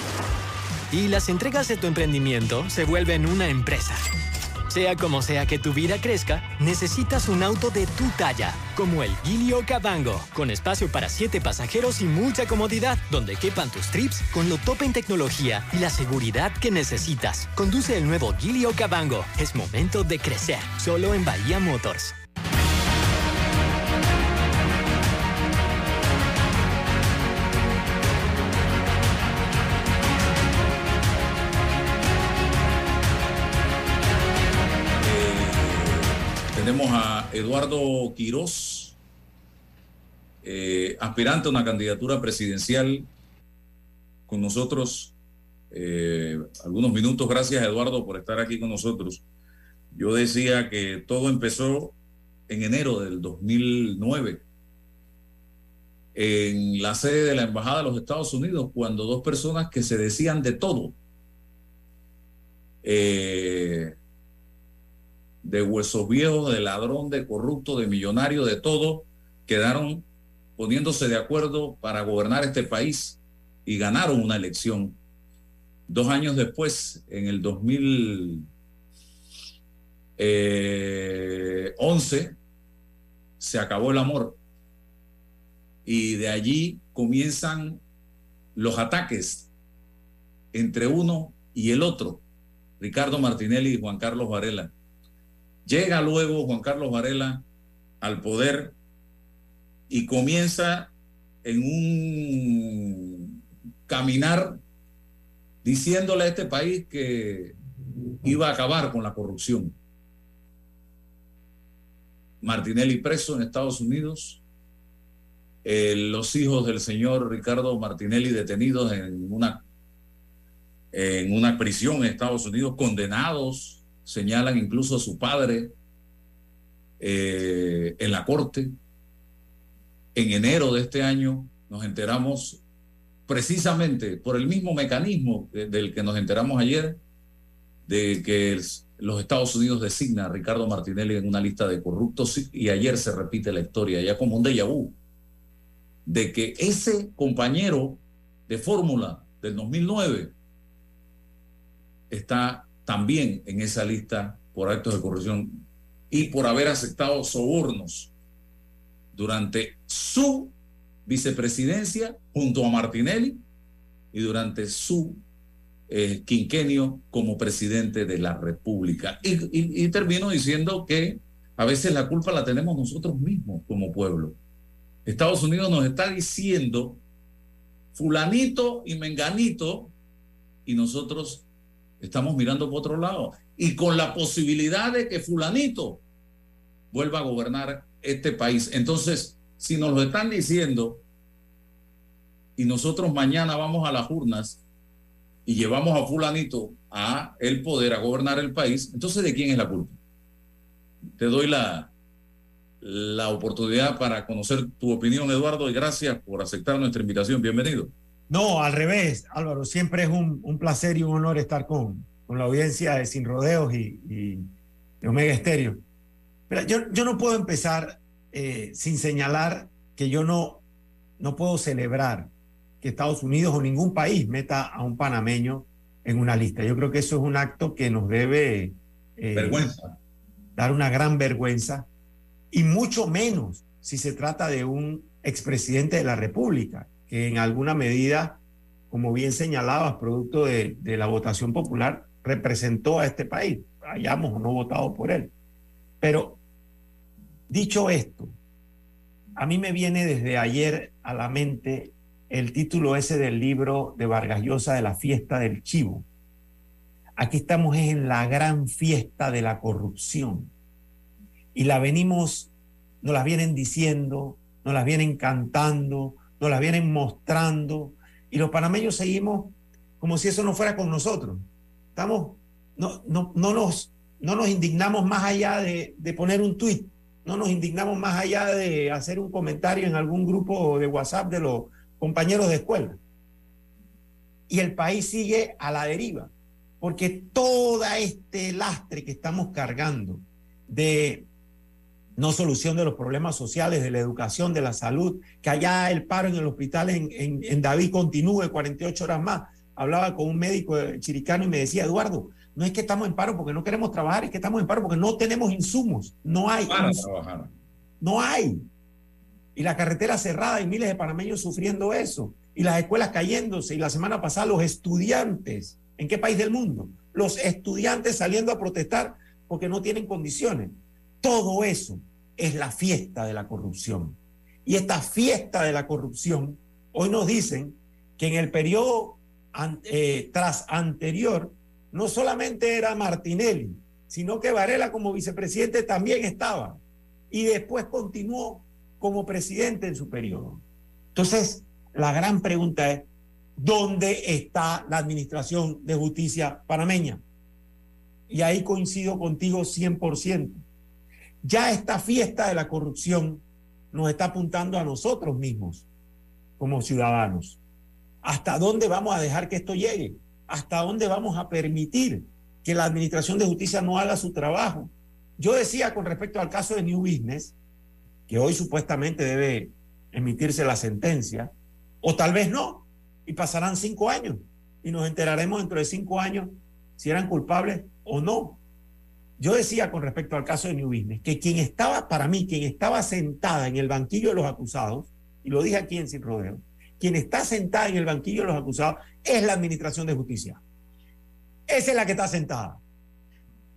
Y las entregas de tu emprendimiento se vuelven una empresa. Sea como sea que tu vida crezca, necesitas un auto de tu talla, como el Gilio Cabango, con espacio para siete pasajeros y mucha comodidad, donde quepan tus trips con lo top en tecnología y la seguridad que necesitas. Conduce el nuevo Gilio Cabango. Es momento de crecer, solo en Bahía Motors. A Eduardo Quirós, eh, aspirante a una candidatura presidencial con nosotros. Eh, algunos minutos, gracias Eduardo por estar aquí con nosotros. Yo decía que todo empezó en enero del 2009 en la sede de la Embajada de los Estados Unidos, cuando dos personas que se decían de todo, eh, de huesos viejos, de ladrón, de corrupto, de millonario, de todo, quedaron poniéndose de acuerdo para gobernar este país y ganaron una elección. Dos años después, en el 2011, se acabó el amor. Y de allí comienzan los ataques entre uno y el otro, Ricardo Martinelli y Juan Carlos Varela. Llega luego Juan Carlos Varela al poder y comienza en un caminar diciéndole a este país que iba a acabar con la corrupción. Martinelli preso en Estados Unidos, eh, los hijos del señor Ricardo Martinelli detenidos en una, en una prisión en Estados Unidos, condenados, señalan incluso a su padre eh, en la corte. En enero de este año nos enteramos precisamente por el mismo mecanismo de- del que nos enteramos ayer, de que los Estados Unidos designa a Ricardo Martinelli en una lista de corruptos y ayer se repite la historia, ya como un déjà vu, de que ese compañero de fórmula del 2009 está también en esa lista por actos de corrupción y por haber aceptado sobornos durante su vicepresidencia junto a Martinelli y durante su eh, quinquenio como presidente de la República. Y, termino diciendo que a veces la culpa la tenemos nosotros mismos como pueblo. Estados Unidos nos está diciendo fulanito y menganito y nosotros estamos mirando por otro lado y con la posibilidad de que fulanito vuelva a gobernar este país. Entonces, si nos lo están diciendo y nosotros mañana vamos a las urnas y llevamos a fulanito a el poder, a gobernar el país, entonces ¿de quién es la culpa? Te doy la, la oportunidad para conocer tu opinión, Eduardo, y gracias por aceptar nuestra invitación. Bienvenido. No, al revés, Álvaro, siempre es un, un placer y un honor estar con, con la audiencia de Sin Rodeos y, y de Omega Estéreo. Pero yo, yo no puedo empezar eh, sin señalar que yo no, no puedo celebrar que Estados Unidos o ningún país meta a un panameño en una lista. Yo creo que eso es un acto que nos debe eh, Vergüenza. dar una gran vergüenza y mucho menos si se trata de un expresidente de la República, en alguna medida, como bien señalabas, producto de, la votación popular, representó a este país, hayamos no votado por él. Pero dicho esto, a mí me viene desde ayer a la mente el título ese del libro de Vargas Llosa de la fiesta del chivo. Aquí estamos en la gran fiesta de la corrupción y la venimos, nos las vienen diciendo, nos las vienen cantando, nos las vienen mostrando y los panameños seguimos como si eso no fuera con nosotros. Estamos, no, no, no, nos, no nos indignamos más allá de, de poner un tuit, no nos indignamos más allá de hacer un comentario en algún grupo de WhatsApp de los compañeros de escuela. Y el país sigue a la deriva, porque todo este lastre que estamos cargando de no solución de los problemas sociales, de la educación, de la salud, que allá el paro en el hospital en, en- en David continúe 48 horas más. Hablaba con un médico chiricano y me decía, Eduardo, no es que estamos en paro porque no queremos trabajar, es que estamos en paro porque no tenemos insumos, no hay. Para insumos. trabajar. No hay. Y la carretera cerrada y miles de panameños sufriendo eso. Y las escuelas cayéndose. Y la semana pasada los estudiantes. ¿En qué país del mundo? Los estudiantes saliendo a protestar porque no tienen condiciones. Todo eso es la fiesta de la corrupción. Y esta fiesta de la corrupción, hoy nos dicen que en el periodo eh, tras anterior, no solamente era Martinelli, sino que Varela como vicepresidente también estaba y después continuó como presidente en su periodo. Entonces, la gran pregunta es, ¿dónde está la administración de justicia panameña? Y ahí coincido contigo 100%. Ya esta fiesta de la corrupción nos está apuntando a nosotros mismos como ciudadanos. ¿Hasta dónde vamos a dejar que esto llegue? ¿Hasta dónde vamos a permitir que la Administración de Justicia no haga su trabajo? Yo decía con respecto al caso de New Business, que hoy supuestamente debe emitirse la sentencia, o tal vez no, y pasarán cinco años, y nos enteraremos dentro de cinco años si eran culpables o no. Yo decía con respecto al caso de New Business que quien estaba, para mí, quien estaba sentada en el banquillo de los acusados, y lo dije aquí en Sin Rodeo, quien está sentada en el banquillo de los acusados es la Administración de Justicia. Esa es la que está sentada.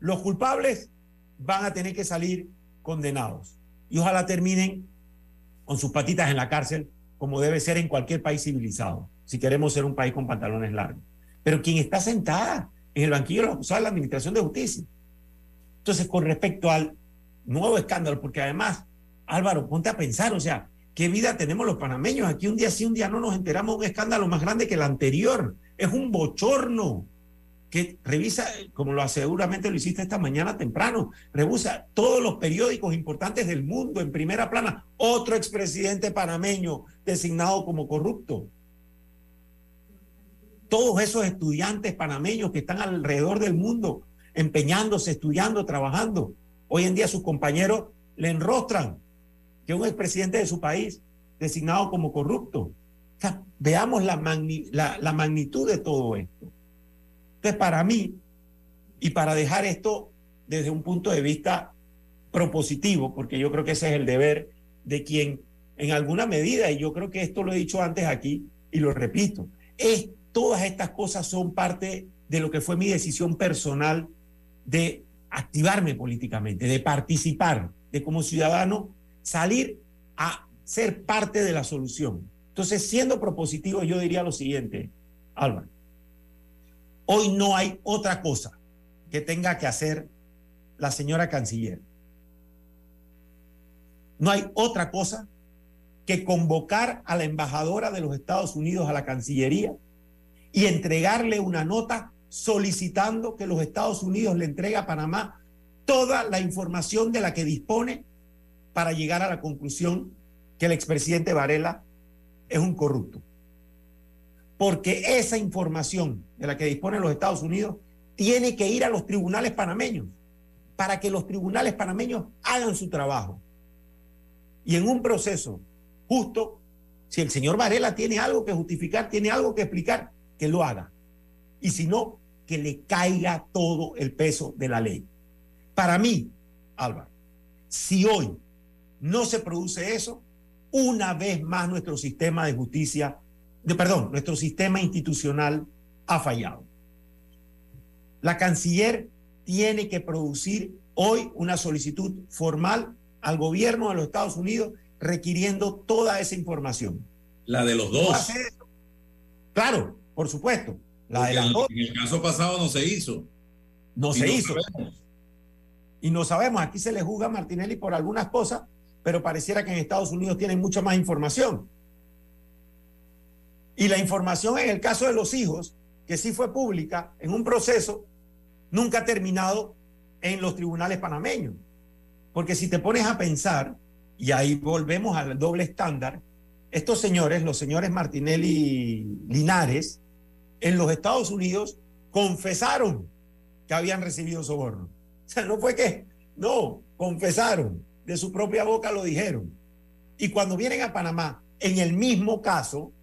Los culpables van a tener que salir condenados y ojalá terminen con sus patitas en la cárcel, como debe ser en cualquier país civilizado, si queremos ser un país con pantalones largos. Pero quien está sentada en el banquillo de los acusados es la Administración de Justicia. Entonces, con respecto al nuevo escándalo, porque además, Álvaro, ponte a pensar, o sea, ¿qué vida tenemos los panameños? Aquí un día sí, un día no nos enteramos de un escándalo más grande que el anterior. Es un bochorno que revisa, como lo seguramente lo hiciste esta mañana temprano, revisa todos los periódicos importantes del mundo en primera plana. Otro expresidente panameño designado como corrupto. Todos esos estudiantes panameños que están alrededor del mundo empeñándose, estudiando, trabajando. Hoy en día sus compañeros le enrostran que un expresidente de su país designado como corrupto. Veamos la, la, la magnitud de todo esto. Entonces, para mí, y para dejar esto desde un punto de vista propositivo, porque yo creo que ese es el deber de quien en alguna medida, y yo creo que esto lo he dicho antes aquí y lo repito, es todas estas cosas son parte de lo que fue mi decisión personal de activarme políticamente, de participar, de como ciudadano salir a ser parte de la solución. Entonces, siendo propositivo, yo diría lo siguiente, Álvaro, hoy no hay otra cosa que tenga que hacer la señora canciller. No hay otra cosa que convocar a la embajadora de los Estados Unidos a la Cancillería y entregarle una nota solicitando que los Estados Unidos le entregue a Panamá toda la información de la que dispone para llegar a la conclusión que el expresidente Varela es un corrupto. Porque esa información de la que dispone los Estados Unidos tiene que ir a los tribunales panameños para que los tribunales panameños hagan su trabajo. Y en un proceso justo, si el señor Varela tiene algo que justificar, tiene algo que explicar, que lo haga. Y si no, que le caiga todo el peso de la ley. Para mí, Álvaro, si hoy no se produce eso, una vez más nuestro sistema de justicia, de, perdón, nuestro sistema institucional ha fallado. La canciller tiene que producir hoy una solicitud formal al gobierno de los Estados Unidos requiriendo toda esa información. La de los dos. Claro, por supuesto. La de en, las dos. en el caso pasado no se hizo. No Y se no hizo. sabemos. Y no sabemos, aquí se le juzga a Martinelli por algunas cosas, pero pareciera que en Estados Unidos tienen mucha más información. Y la información en el caso de los hijos, que sí fue pública, en un proceso, nunca ha terminado en los tribunales panameños. Porque si te pones a pensar, y ahí volvemos al doble estándar, estos señores, los señores Martinelli Linares, en los Estados Unidos confesaron que habían recibido soborno. O sea, no fue que, no, confesaron, de su propia boca lo dijeron. Y cuando vienen a Panamá, en el mismo caso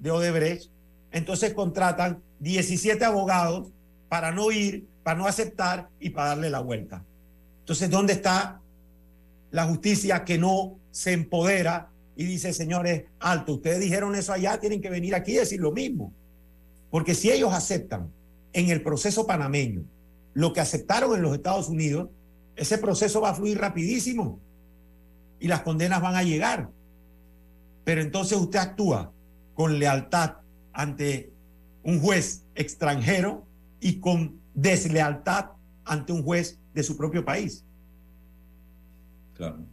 de Odebrecht, entonces contratan 17 abogados para no ir, para no aceptar y para darle la vuelta. Entonces, ¿dónde está la justicia que no se empodera y dice, señores, alto, ustedes dijeron eso allá, tienen que venir aquí y decir lo mismo? Porque si ellos aceptan en el proceso panameño lo que aceptaron en los Estados Unidos, ese proceso va a fluir rapidísimo y las condenas van a llegar. Pero entonces usted actúa con lealtad ante un juez extranjero y con deslealtad ante un juez de su propio país. Claro.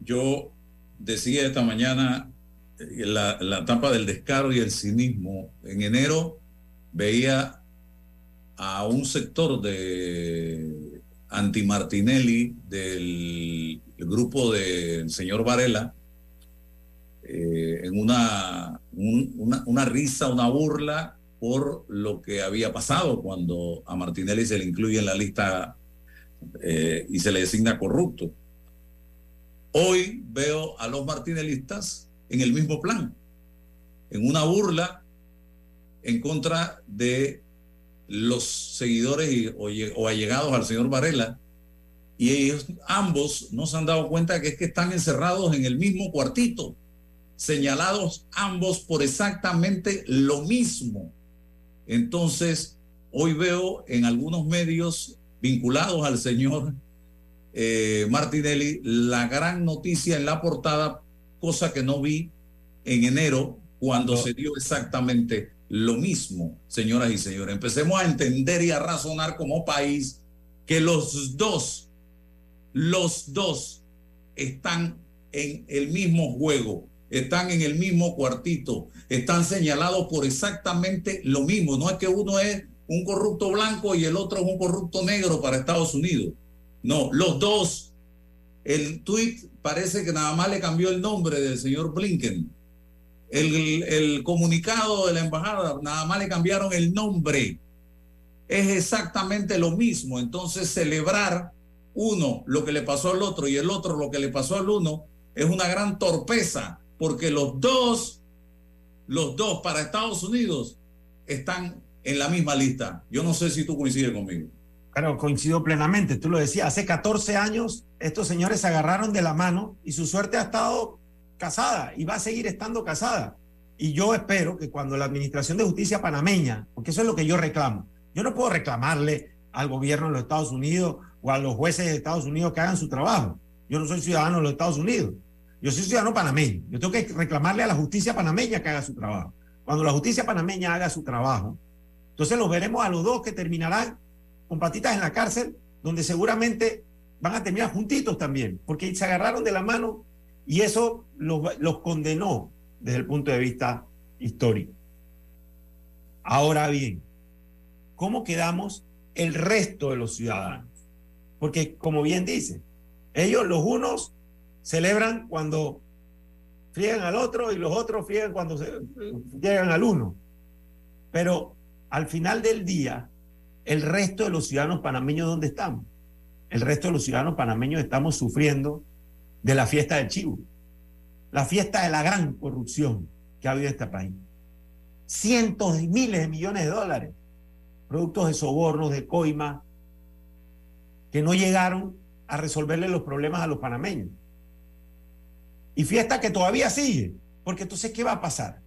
Yo decía esta mañana la, la etapa del descaro y el cinismo. En enero veía a un sector de anti-Martinelli del grupo del señor Varela eh, en una, un- una, una risa, una burla por lo que había pasado cuando a Martinelli se le incluye en la lista eh, y se le designa corrupto. Hoy veo a los martinelistas en el mismo plan, en una burla en contra de los seguidores o allegados al señor Varela. Y ellos ambos no se han dado cuenta que es que están encerrados en el mismo cuartito, señalados ambos por exactamente lo mismo. Entonces, hoy veo en algunos medios vinculados al señor eh, Martinelli la gran noticia en la portada, cosa que no vi en enero cuando se dio exactamente lo mismo, señoras y señores. Empecemos a entender y a razonar como país que los dos, los dos están en el mismo juego, están en el mismo cuartito, están señalados por exactamente lo mismo. No es que uno es un corrupto blanco y el otro es un corrupto negro para Estados Unidos. No, los dos. El tweet parece que nada más le cambió el nombre del señor Blinken. El, el comunicado de la embajada, nada más le cambiaron el nombre. Es exactamente lo mismo. Entonces, celebrar uno lo que le pasó al otro y el otro lo que le pasó al uno es una gran torpeza, porque los dos, los dos para Estados Unidos están en la misma lista. Yo no sé si tú coincides conmigo. Claro, coincido plenamente. Tú lo decías, hace 14 años estos señores se agarraron de la mano y su suerte ha estado casada y va a seguir estando casada. Y yo espero que cuando la Administración de Justicia panameña, porque eso es lo que yo reclamo, yo no puedo reclamarle al gobierno de los Estados Unidos o a los jueces de Estados Unidos que hagan su trabajo. Yo no soy ciudadano de los Estados Unidos. Yo soy ciudadano panameño. Yo tengo que reclamarle a la justicia panameña que haga su trabajo. Cuando la justicia panameña haga su trabajo, entonces los veremos a los dos que terminarán con patitas en la cárcel, donde seguramente van a terminar juntitos también, porque se agarraron de la mano y eso los, los condenó desde el punto de vista histórico. Ahora bien, ¿cómo quedamos el resto de los ciudadanos? Porque, como bien dice, ellos, los unos, celebran cuando friegan al otro y los otros friegan cuando llegan al uno. Pero al final del día, el resto de los ciudadanos panameños, ¿dónde estamos? El resto de los ciudadanos panameños estamos sufriendo de la fiesta del chivo, la fiesta de la gran corrupción que ha habido en este país. Cientos de miles de millones de dólares, productos de sobornos, de coima, que no llegaron a resolverle los problemas a los panameños. Y fiesta que todavía sigue, porque entonces, ¿qué va a pasar?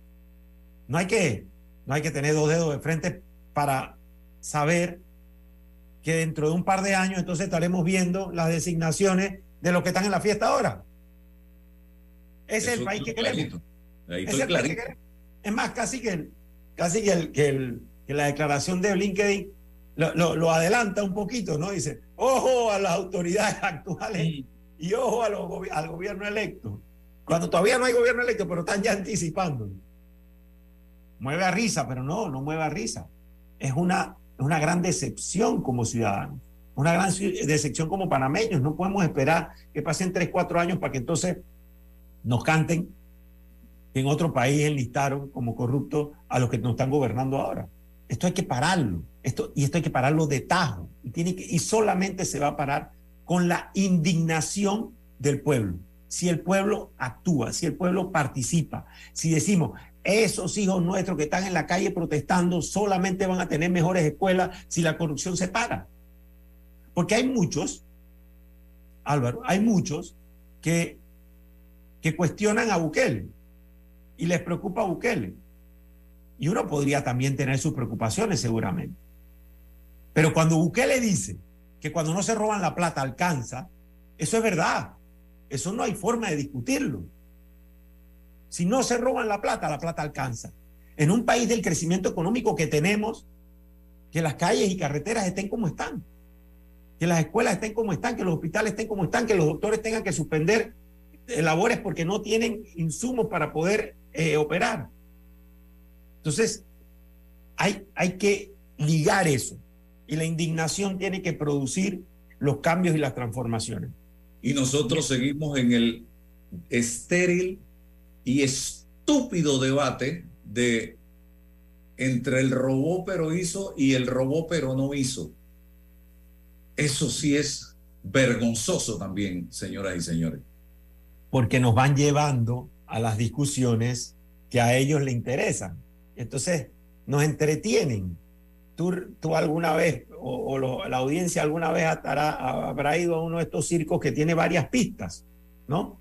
No hay que, no hay que tener dos dedos de frente para saber que dentro de un par de años entonces estaremos viendo las designaciones de los que están en la fiesta ahora. Ese es el país que queremos. clarito. Ahí es el país que queremos. Es más, casi que, casi que, el- que el- que la declaración de LinkedIn lo, lo- lo adelanta un poquito, ¿no? Dice, ojo a las autoridades actuales y ojo a los al gobierno electo. Cuando todavía no hay gobierno electo, pero están ya anticipando. Mueve a risa, pero no, no mueve a risa. Es una, una gran decepción como ciudadanos, una gran ci- decepción como panameños. No podemos esperar que pasen tres, cuatro años para que entonces nos canten que en otro país enlistaron como corruptos a los que nos están gobernando ahora. Esto hay que pararlo. Esto, y esto hay que pararlo de tajo. Y, tiene que, y solamente se va a parar con la indignación del pueblo. Si el pueblo actúa, si el pueblo participa, si decimos, esos hijos nuestros que están en la calle protestando solamente van a tener mejores escuelas si la corrupción se para. Porque hay muchos, Álvaro, hay muchos que, que cuestionan a Bukele y les preocupa a Bukele. Y uno podría también tener sus preocupaciones seguramente. Pero cuando Bukele dice que cuando no se roban la plata alcanza, eso es verdad. Eso no hay forma de discutirlo. Si no se roban la plata, la plata alcanza. En un país del crecimiento económico que tenemos, que las calles y carreteras estén como están. que las escuelas estén como están, que los hospitales estén como están, que los doctores tengan que suspender eh, labores porque no tienen insumos para poder eh, operar. Entonces, hay, hay que ligar eso y la indignación tiene que producir los cambios y las transformaciones. Y nosotros seguimos en el estéril y estúpido debate de entre el robó pero hizo y el robó pero no hizo. Eso sí es vergonzoso también, señoras y señores. Porque nos van llevando a las discusiones que a ellos les interesan. Entonces, nos entretienen. Tú, tú alguna vez, o, la audiencia alguna vez habrá, habrá ido a uno de estos circos que tiene varias pistas, ¿no?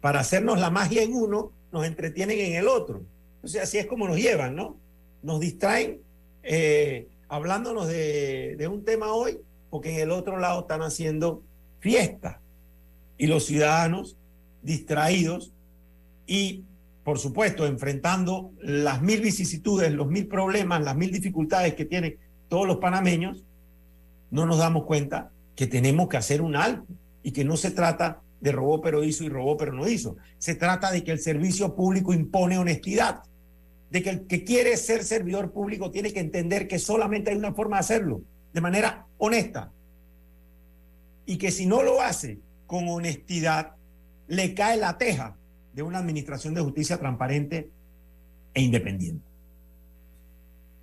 Para hacernos la magia en uno, nos entretienen en el otro. Entonces, así es como nos llevan, ¿no? Nos distraen eh, hablándonos de, un tema hoy, porque en el otro lado están haciendo fiesta. Y los ciudadanos distraídos y, por supuesto, enfrentando las mil vicisitudes, los mil problemas, las mil dificultades que tienen todos los panameños, no nos damos cuenta que tenemos que hacer un alto y que no se trata de robó pero hizo y robó pero no hizo. Se trata de que el servicio público impone honestidad, de que el que quiere ser servidor público tiene que entender que solamente hay una forma de hacerlo, de manera honesta. Y que si no lo hace con honestidad, le cae la teja de una administración de justicia transparente e independiente.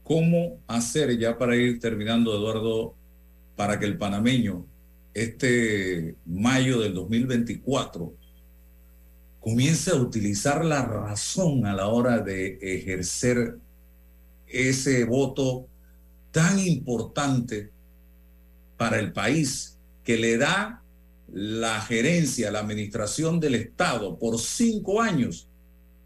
¿Cómo hacer ya para ir terminando, Eduardo, para que el panameño, este mayo del 2024, comience a utilizar la razón a la hora de ejercer ese voto tan importante para el país que le da la gerencia, la administración del Estado por cinco años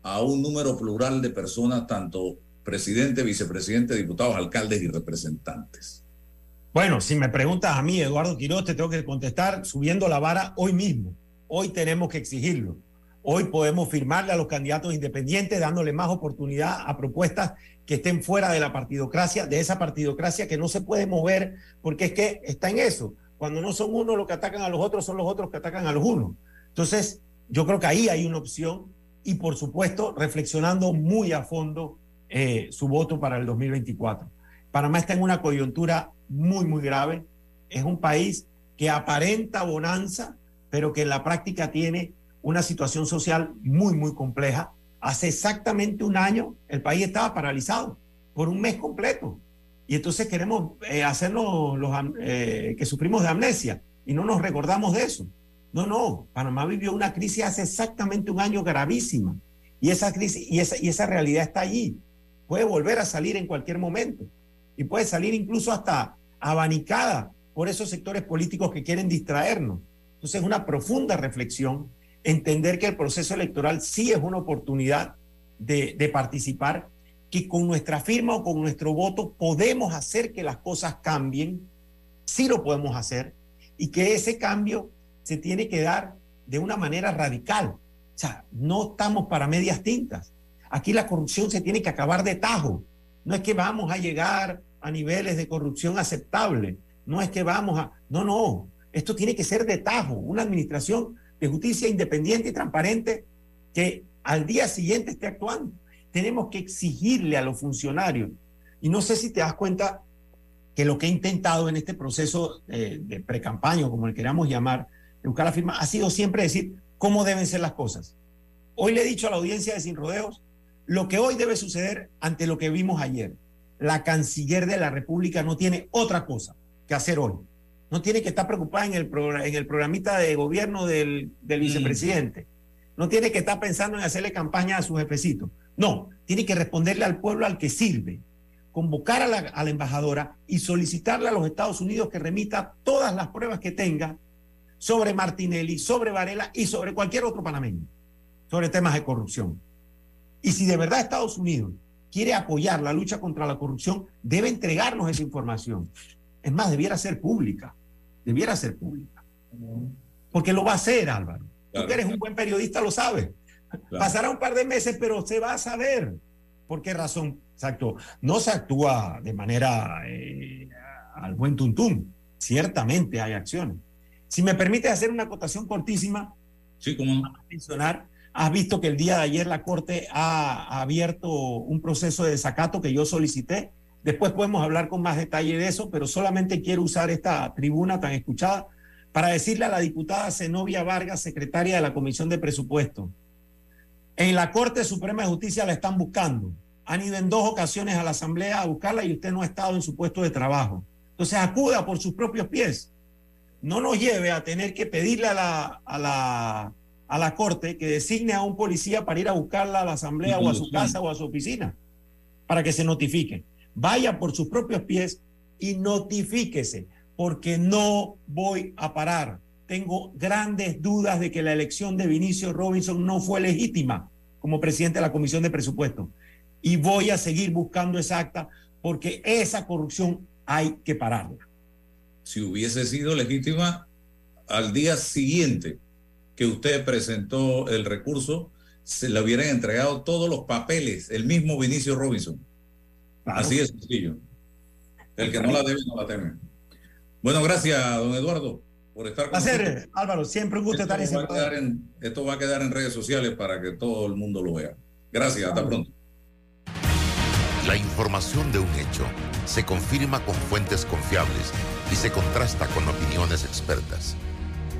a un número plural de personas, tanto presidente, vicepresidente, diputados, alcaldes y representantes. Bueno, si me preguntas a mí, Eduardo Quiroz, te tengo que contestar subiendo la vara hoy mismo. Hoy tenemos que exigirlo. Hoy podemos firmarle a los candidatos independientes dándole más oportunidad a propuestas que estén fuera de la partidocracia, de esa partidocracia que no se puede mover, porque es que está en eso. Cuando no son unos los que atacan a los otros, son los otros que atacan a los unos. Entonces, yo creo que ahí hay una opción y, por supuesto, reflexionando muy a fondo eh, su voto para el 2024. Panamá está en una coyuntura muy, muy grave. Es un país que aparenta bonanza, pero que en la práctica tiene una situación social muy, muy compleja. Hace exactamente un año el país estaba paralizado por un mes completo. Y entonces queremos eh, hacernos los eh, que sufrimos de amnesia y no nos recordamos de eso. No, no, Panamá vivió una crisis hace exactamente un año gravísima. Y esa crisis y esa, y esa realidad está allí. Puede volver a salir en cualquier momento. Y puede salir incluso hasta abanicada por esos sectores políticos que quieren distraernos. Entonces, una profunda reflexión, entender que el proceso electoral sí es una oportunidad de, de participar, que con nuestra firma o con nuestro voto podemos hacer que las cosas cambien, sí lo podemos hacer, y que ese cambio se tiene que dar de una manera radical. O sea, no estamos para medias tintas. Aquí la corrupción se tiene que acabar de tajo. No es que vamos a llegar a niveles de corrupción aceptables. No es que vamos a... No, no. Esto tiene que ser de tajo. Una administración de justicia independiente y transparente que al día siguiente esté actuando. Tenemos que exigirle a los funcionarios. Y no sé si te das cuenta que lo que he intentado en este proceso eh, de pre-campaña, o como le queramos llamar, de buscar la firma, ha sido siempre decir cómo deben ser las cosas. Hoy le he dicho a la audiencia de Sin Rodeos lo que hoy debe suceder ante lo que vimos ayer. La canciller de la República no tiene otra cosa que hacer hoy. No tiene que estar preocupada en el, en el programita de gobierno del, del vicepresidente. No tiene que estar pensando en hacerle campaña a su jefecito. No, tiene que responderle al pueblo al que sirve. Convocar a la, a la embajadora y solicitarle a los Estados Unidos que remita todas las pruebas que tenga sobre Martinelli, sobre Varela y sobre cualquier otro panameño, sobre temas de corrupción. Y si de verdad Estados Unidos quiere apoyar la lucha contra la corrupción, debe entregarnos esa información. Es más, debiera ser pública. Debiera ser pública. Porque lo va a hacer, Álvaro. Tú que eres un buen periodista, lo sabes. Pasará un par de meses, pero se va a saber. ¿Por qué razón actuó? No se actúa de manera eh, al buen tuntum. Ciertamente hay acciones. Si me permite hacer una acotación cortísima, sí, como mencionar, has visto que el día de ayer la Corte ha, abierto un proceso de desacato que yo solicité. Después podemos hablar con más detalle de eso, pero solamente quiero usar esta tribuna tan escuchada para decirle a la diputada Zenobia Vargas, secretaria de la Comisión de Presupuesto, en la Corte Suprema de Justicia la están buscando. Han ido en dos ocasiones a la Asamblea a buscarla y usted no ha estado en su puesto de trabajo. Entonces acuda por sus propios pies. No nos lleve a tener que pedirle a la, a la, a la Corte que designe a un policía para ir a buscarla a la Asamblea o a su casa o a su oficina para que se notifique. Vaya por sus propios pies y notifíquese, porque no voy a parar tengo grandes dudas de que la elección de Vinicio Robinson no fue legítima como presidente de la Comisión de Presupuesto. Y voy a seguir buscando esa acta porque esa corrupción hay que pararla. Si hubiese sido legítima, al día siguiente que usted presentó el recurso, se le hubieran entregado todos los papeles, el mismo Vinicio Robinson. Claro. Así de sencillo. El que no la debe, no la teme. Bueno, gracias, don Eduardo por estar con Placer, Álvaro, siempre un gusto esto estar va a en, Esto va a quedar en redes sociales para que todo el mundo lo vea. Gracias, hasta pronto. La información de un hecho se confirma con fuentes confiables y se contrasta con opiniones expertas.